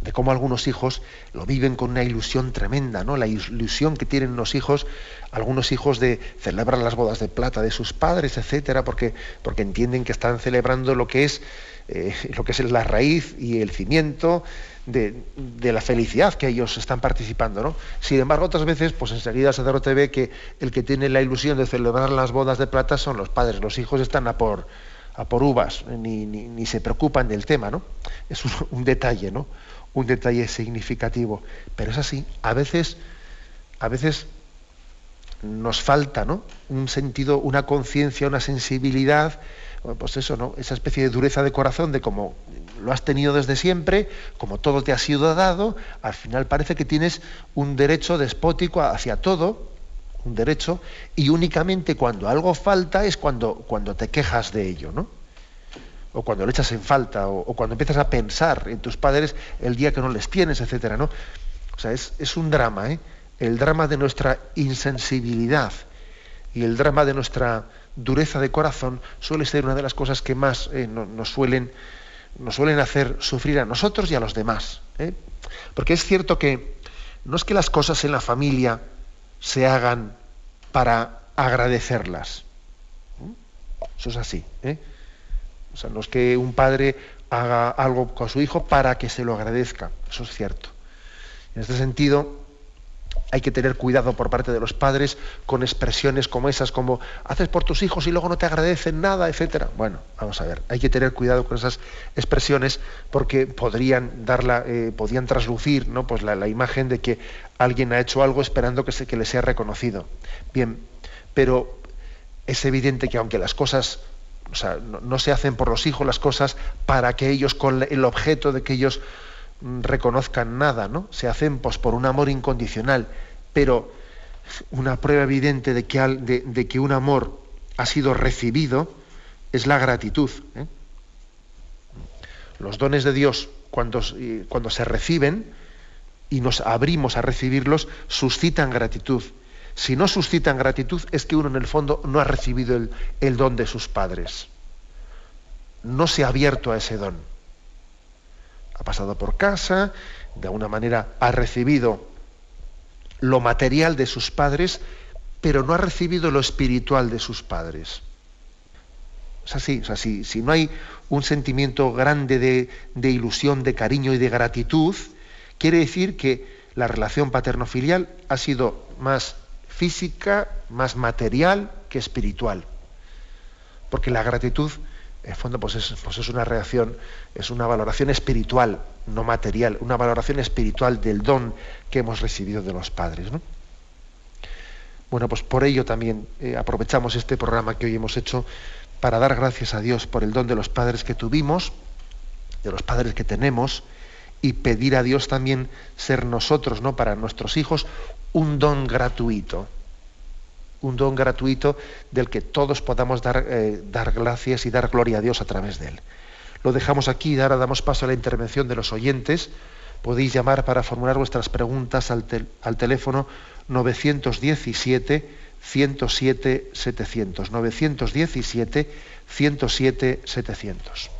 de cómo algunos hijos lo viven con una ilusión tremenda, ¿no? La ilusión que tienen los hijos, algunos hijos de celebrar las bodas de plata de sus padres, etcétera, porque, porque entienden que están celebrando lo que es eh, lo que es la raíz y el cimiento de, la felicidad que ellos están participando, ¿no? Sin embargo, otras veces, pues enseguida el sacerdote ve que el que tiene la ilusión de celebrar las bodas de plata son los padres, los hijos están a por a por uvas, ni, ni, se preocupan del tema, ¿no? Es un, un detalle, ¿no? Un detalle significativo. Pero es así, a veces, a veces nos falta ¿no? un sentido, una conciencia, una sensibilidad, pues eso, ¿no? Esa especie de dureza de corazón de como lo has tenido desde siempre, como todo te ha sido dado, al final parece que tienes un derecho despótico hacia todo, un derecho, y únicamente cuando algo falta es cuando, cuando te quejas de ello, ¿no? O cuando le echas en falta, o, cuando empiezas a pensar en tus padres el día que no les tienes, etcétera, ¿no? O sea, es, un drama, ¿eh? El drama de nuestra insensibilidad y el drama de nuestra dureza de corazón suele ser una de las cosas que más eh, nos, suelen, nos suelen hacer sufrir a nosotros y a los demás. ¿eh? Porque es cierto que no es que las cosas en la familia se hagan para agradecerlas. Eso es así. ¿eh? O sea, no es que un padre haga algo con su hijo para que se lo agradezca, eso es cierto. En este sentido, hay que tener cuidado por parte de los padres con expresiones como esas, como haces por tus hijos y luego no te agradecen nada, etcétera. Bueno, vamos a ver, hay que tener cuidado con esas expresiones porque podrían darla, eh, podían traslucir, ¿no? Pues la, imagen de que alguien ha hecho algo esperando que, se, que le sea reconocido. Bien, pero es evidente que aunque las cosas o sea, no, se hacen por los hijos las cosas para que ellos, con el objeto de que ellos mm, reconozcan nada, ¿no? Se hacen pues, por un amor incondicional, pero una prueba evidente de que, de, que un amor ha sido recibido es la gratitud. ¿eh? Los dones de Dios, cuando, cuando se reciben y nos abrimos a recibirlos, suscitan gratitud si no suscitan gratitud es que uno en el fondo no ha recibido el, don de sus padres. No se ha abierto a ese don. Ha pasado por casa, de alguna manera ha recibido lo material de sus padres, pero no ha recibido lo espiritual de sus padres. Es así, o si, no hay un sentimiento grande de, de, ilusión, de cariño y de gratitud, quiere decir que la relación paterno-filial ha sido más física, más material que espiritual. Porque la gratitud, en fondo, pues es, pues es una reacción, es una valoración espiritual, no material, una valoración espiritual del don que hemos recibido de los padres. Bueno, pues por ello también eh, aprovechamos este programa que hoy hemos hecho para dar gracias a Dios por el don de los padres que tuvimos, de los padres que tenemos, y pedir a Dios también ser nosotros, ¿no? Para nuestros hijos, un don gratuito, un don gratuito del que todos podamos dar, eh, dar gracias y dar gloria a Dios a través de él. Lo dejamos aquí y ahora damos paso a la intervención de los oyentes. Podéis llamar para formular vuestras preguntas al, al teléfono 917 107 700. 917 107 700.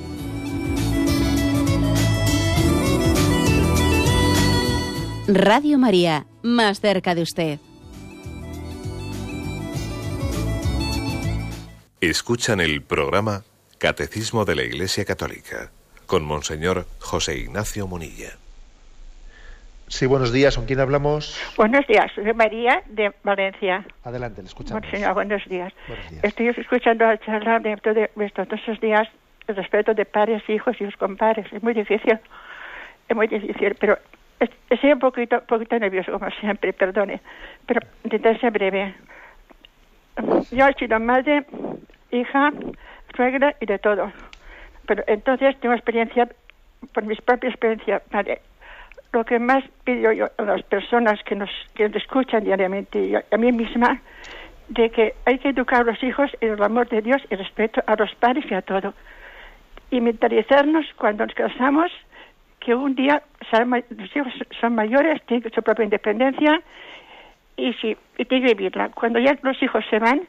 Radio María, más cerca de usted. Escuchan el programa Catecismo de la Iglesia Católica con Monseñor José Ignacio Munilla. Sí, buenos días. ¿Con quién hablamos? Buenos días. Soy María de Valencia. Adelante, le escuchamos. Monseñor, buenos días. Estoy escuchando la charla de, estos dos días el respeto de padres, hijos y sus compadres. Es muy difícil. Es muy difícil, pero estoy un poquito, poquito nervioso, como siempre, perdone. Pero intentaré ser breve. Yo he sido madre, hija, suegra y de todo pero entonces tengo experiencia, por mi propia experiencia, lo que más pido yo a las personas que nos, que escuchan diariamente y a mí misma, de que hay que educar a los hijos en el amor de Dios y respeto a los padres y a todo. Y mentalizarnos cuando nos casamos que un día los hijos son mayores, tienen su propia independencia y, sí, y tienen que vivirla. Cuando ya los hijos se van,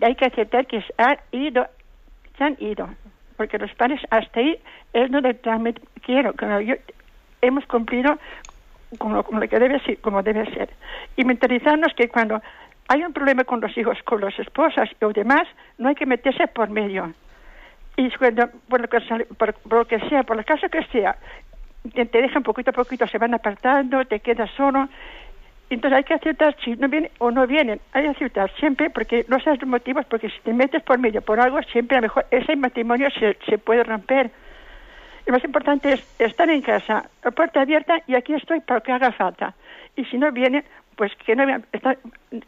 hay que aceptar que se han ido, se han ido porque los padres hasta ahí es donde realmente quiero, que yo, hemos cumplido como, lo que debe ser, como debe ser. Y mentalizarnos que cuando hay un problema con los hijos, con las esposas o demás, no hay que meterse por medio. Y cuando, por lo que, por, lo que sea, por el caso que sea, te, dejan poquito a poquito, se van apartando, te quedas solo, entonces hay que aceptar si no vienen o no vienen. Hay que aceptar siempre porque no sabes los motivos, porque si te metes por medio por algo, siempre a lo mejor ese matrimonio se, se puede romper. Lo más importante es estar en casa, la puerta abierta y aquí estoy para que haga falta. Y si no vienen, pues que no,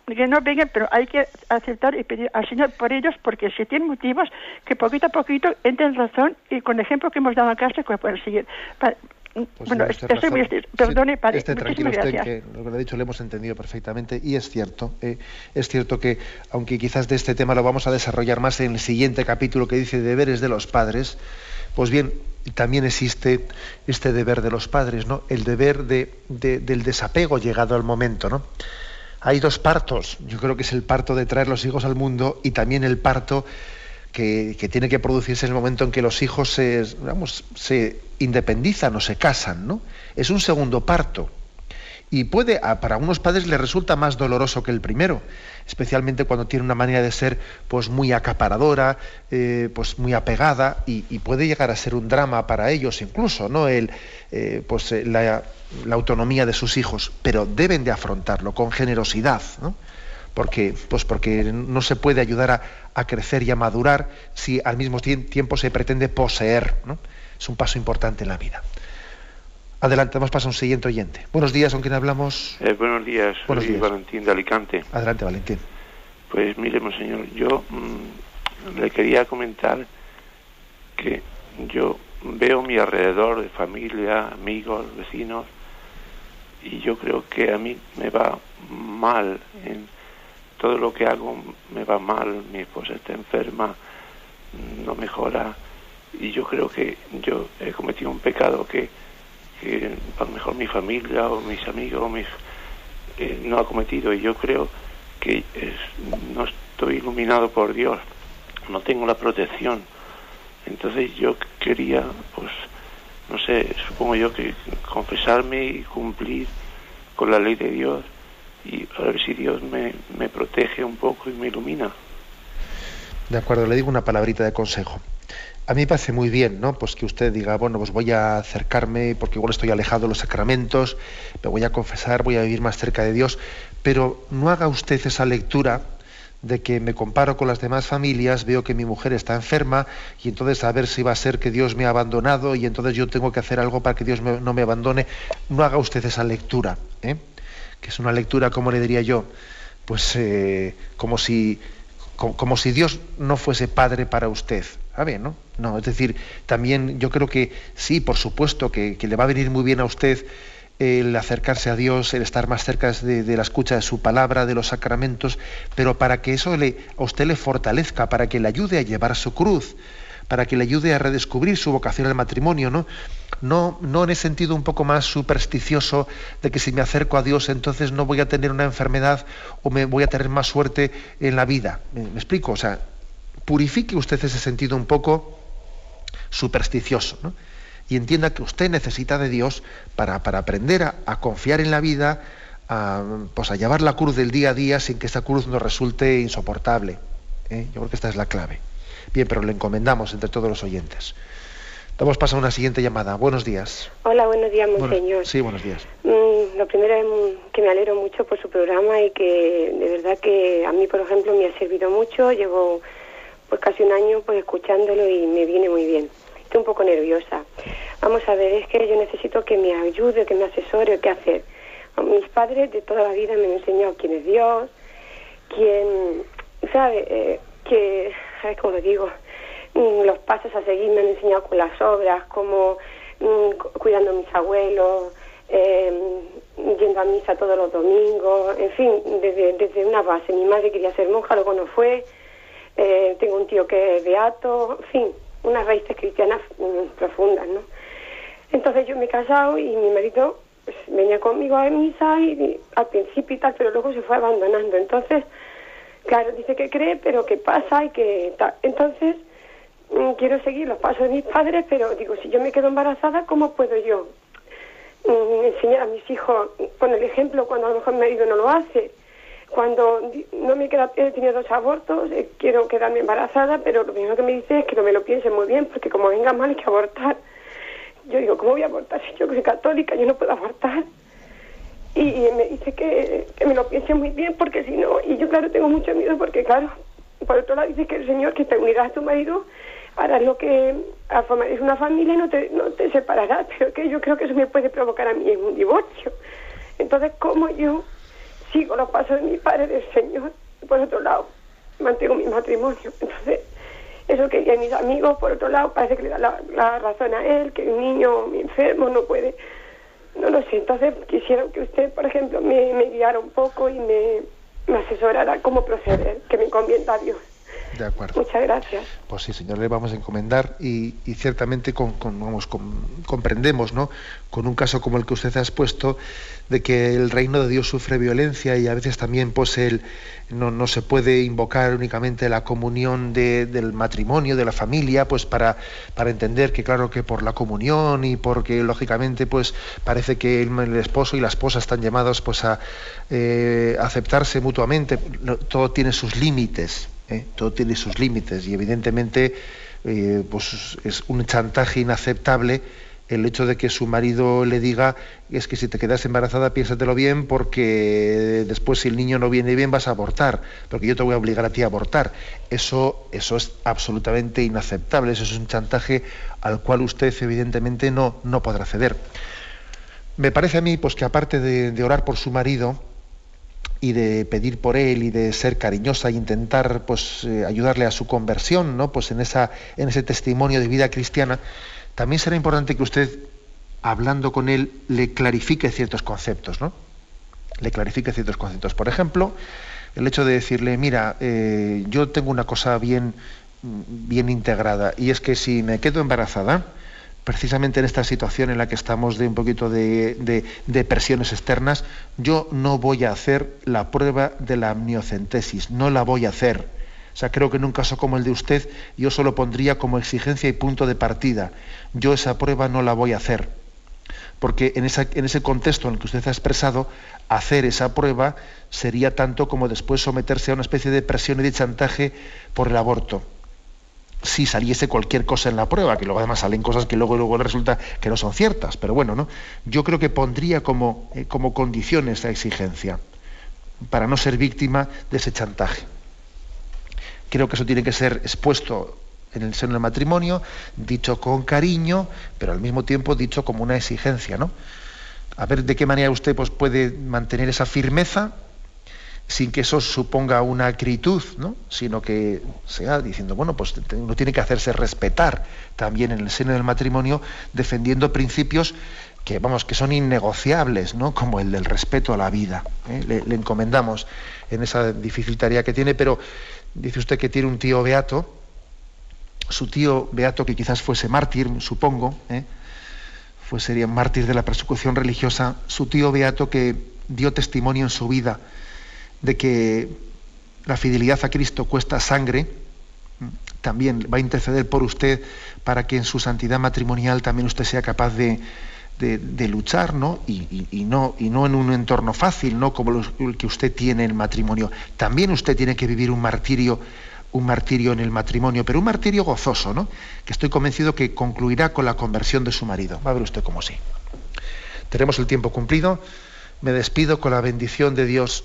que no vengan, pero hay que aceptar y pedir al Señor por ellos, porque si tienen motivos, que poquito a poquito entren razón y con el ejemplo que hemos dado en casa, que pueden seguir. Pues bueno, estoy muy, perdone, padre. Este tranquilo usted, que lo que le he dicho lo hemos entendido perfectamente y es cierto. Eh, es cierto que, aunque quizás de este tema lo vamos a desarrollar más en el siguiente capítulo que dice deberes de los padres, pues bien, también existe este deber de los padres, ¿no? El deber de, del desapego llegado al momento, ¿no? Hay dos partos. Yo creo que es el parto de traer los hijos al mundo y también el parto que, tiene que producirse en el momento en que los hijos se, se independizan o se casan, ¿no? Es un segundo parto. Y puede, para algunos padres les resulta más doloroso que el primero, especialmente cuando tiene una manera de ser pues muy acaparadora, eh, pues muy apegada, y, puede llegar a ser un drama para ellos incluso, ¿no? El, eh, pues, eh, la, autonomía de sus hijos, pero deben de afrontarlo con generosidad, ¿no? porque, pues porque no se puede ayudar a, crecer y a madurar si al mismo tiempo se pretende poseer. ¿no? Es un paso importante en la vida. Adelante, vamos a un siguiente oyente. Buenos días, ¿con quién hablamos? Eh, buenos días, soy Valentín de Alicante. Adelante, Valentín. Pues mire, señor, yo mm, le quería comentar que yo veo mi alrededor de familia, amigos, vecinos, y yo creo que a mí me va mal en todo lo que hago me va mal, mi esposa está enferma, no mejora y yo creo que yo he cometido un pecado que, a lo mejor mi familia o mis amigos mis, eh, no ha cometido y yo creo que no estoy iluminado por Dios, no tengo la protección. Entonces yo quería, pues, no sé, supongo yo que confesarme y cumplir con la ley de Dios y a ver si Dios me, me protege un poco y me ilumina. De acuerdo, le digo una palabrita de consejo. A mí me parece muy bien, ¿no? Pues que usted diga, bueno, pues voy a acercarme porque igual estoy alejado de los sacramentos, me voy a confesar, voy a vivir más cerca de Dios, pero no haga usted esa lectura de que me comparo con las demás familias, veo que mi mujer está enferma y entonces a ver si va a ser que Dios me ha abandonado y entonces yo tengo que hacer algo para que Dios no me abandone. No haga usted esa lectura, ¿eh? que es una lectura, como le diría yo, pues eh, como, si, como, si Dios no fuese padre para usted. Ver, ¿no? No, es decir, también yo creo que sí, por supuesto, que, le va a venir muy bien a usted el acercarse a Dios, el estar más cerca de, la escucha de su palabra, de los sacramentos, pero para que eso le, a usted le fortalezca, para que le ayude a llevar su cruz, para que le ayude a redescubrir su vocación al matrimonio, ¿no? No, no en ese sentido un poco más supersticioso de que si me acerco a Dios entonces no voy a tener una enfermedad o me voy a tener más suerte en la vida. ¿Me, explico? O sea, purifique usted ese sentido un poco supersticioso, y entienda que usted necesita de Dios para, aprender a, confiar en la vida, a, pues a llevar la cruz del día a día sin que esa cruz nos resulte insoportable. ¿eh? Yo creo que esta es la clave. Bien, pero le encomendamos entre todos los oyentes. Damos paso a una siguiente llamada. Buenos días. Hola, buenos días, monseñor. sí, buenos días. Mm, lo primero es que me alegro mucho por su programa y que de verdad que a mí, por ejemplo, me ha servido mucho. Llevo pues casi un año pues escuchándolo y me viene muy bien estoy un poco nerviosa. Vamos a ver, es que yo necesito que me ayude, que me asesore, qué hacer. Mis padres de toda la vida me han enseñado quién es Dios, quién, ¿sabe? Eh, que, ¿sabes cómo lo digo? Mm, los pasos a seguir me han enseñado con las obras, como mm, cuidando a mis abuelos, em, yendo a misa todos los domingos, en fin, desde, desde una base. Mi madre quería ser monja, luego no fue. Eh, tengo un tío que es beato, en fin, unas raíces cristianas mm, profundas, ¿no? Entonces yo me he casado y mi marido pues, venía conmigo a misa y, al principio y tal, pero luego se fue abandonando. Entonces, claro, dice que cree, pero que pasa y que tal. Entonces, quiero seguir los pasos de mis padres, pero digo, si yo me quedo embarazada, ¿cómo puedo yo mm, enseñar a mis hijos con el ejemplo cuando a lo mejor mi marido no lo hace? Cuando no me queda, he tenido dos abortos, eh, quiero quedarme embarazada, pero lo primero que me dice es que no me lo piense muy bien, porque como venga mal hay que abortar. Yo digo, ¿cómo voy a abortar si yo soy católica, yo no puedo abortar? Y, me dice que, me lo piense muy bien, porque si no, y yo claro tengo mucho miedo, porque claro, por otro lado dice que el Señor que te unirá a tu marido harás lo que es una familia no te, no te separarás, pero que yo creo que eso me puede provocar a mí un divorcio. Entonces, ¿cómo yo sigo los pasos de mi padre del Señor, por otro lado, mantengo mi matrimonio. Entonces, eso que mis amigos, por otro lado, parece que le da la, razón a él, que un niño enfermo no puede, no lo sé. Entonces, quisiera que usted, por ejemplo, me, me guiara un poco y me, asesorara cómo proceder, que me encomienda a Dios. De acuerdo. Muchas gracias. Pues sí, señor, le vamos a encomendar y, ciertamente con, vamos, comprendemos, ¿no? Con un caso como el que usted ha expuesto, de que el reino de Dios sufre violencia y a veces también pues el, no, se puede invocar únicamente la comunión del matrimonio, de la familia, pues para, para entender que claro que por la comunión y porque lógicamente pues parece que el, esposo y la esposa están llamados pues a eh, aceptarse mutuamente, todo tiene sus límites. ¿Eh? todo tiene sus límites y evidentemente eh, pues es un chantaje inaceptable el hecho de que su marido le diga es que si te quedas embarazada piénsatelo bien porque después si el niño no viene bien vas a abortar, porque yo te voy a obligar a ti a abortar. Eso, eso es absolutamente inaceptable, eso es un chantaje al cual usted evidentemente no, no podrá ceder. Me parece a mí pues, que aparte de orar por su marido, y de pedir por él y de ser cariñosa e intentar pues eh, ayudarle a su conversión, ¿no? Pues en esa en ese testimonio de vida cristiana, también será importante que usted hablando con él le clarifique ciertos conceptos, ¿no? Le clarifique ciertos conceptos. Por ejemplo, el hecho de decirle, mira, eh, yo tengo una cosa bien bien integrada y es que si me quedo embarazada, precisamente en esta situación en la que estamos de un poquito de, presiones externas, yo no voy a hacer la prueba de la amniocentesis, no la voy a hacer. O sea, creo que en un caso como el de usted, yo solo pondría como exigencia y punto de partida. Yo esa prueba no la voy a hacer. porque en, en ese contexto en el que usted ha expresado, hacer esa prueba sería tanto como después someterse a una especie de presión y de chantaje por el aborto si saliese cualquier cosa en la prueba, que luego además salen cosas que luego, luego resulta que no son ciertas, pero bueno, ¿no? Yo creo que pondría como, eh, como condición esa exigencia para no ser víctima de ese chantaje. Creo que eso tiene que ser expuesto en el seno del matrimonio, dicho con cariño, pero al mismo tiempo dicho como una exigencia, ¿no? A ver de qué manera usted pues, puede mantener esa firmeza sin que eso suponga una acritud, ¿no? sino que sea diciendo, bueno, pues uno tiene que hacerse respetar también en el seno del matrimonio, defendiendo principios que, vamos, que son innegociables, ¿no? como el del respeto a la vida. ¿eh? Le, encomendamos en esa difícil tarea que tiene, pero dice usted que tiene un tío beato, su tío beato que quizás fuese mártir, supongo, ¿eh? fue sería mártir de la persecución religiosa, su tío beato que dio testimonio en su vida de que la fidelidad a Cristo cuesta sangre, también va a interceder por usted para que en su santidad matrimonial también usted sea capaz de, luchar, ¿no? Y, ¿no? y no en un entorno fácil, ¿no? Como el que usted tiene en el matrimonio. También usted tiene que vivir un martirio, un martirio en el matrimonio, pero un martirio gozoso, ¿no? Que estoy convencido que concluirá con la conversión de su marido. Va a ver usted cómo sí. Tenemos el tiempo cumplido. Me despido con la bendición de Dios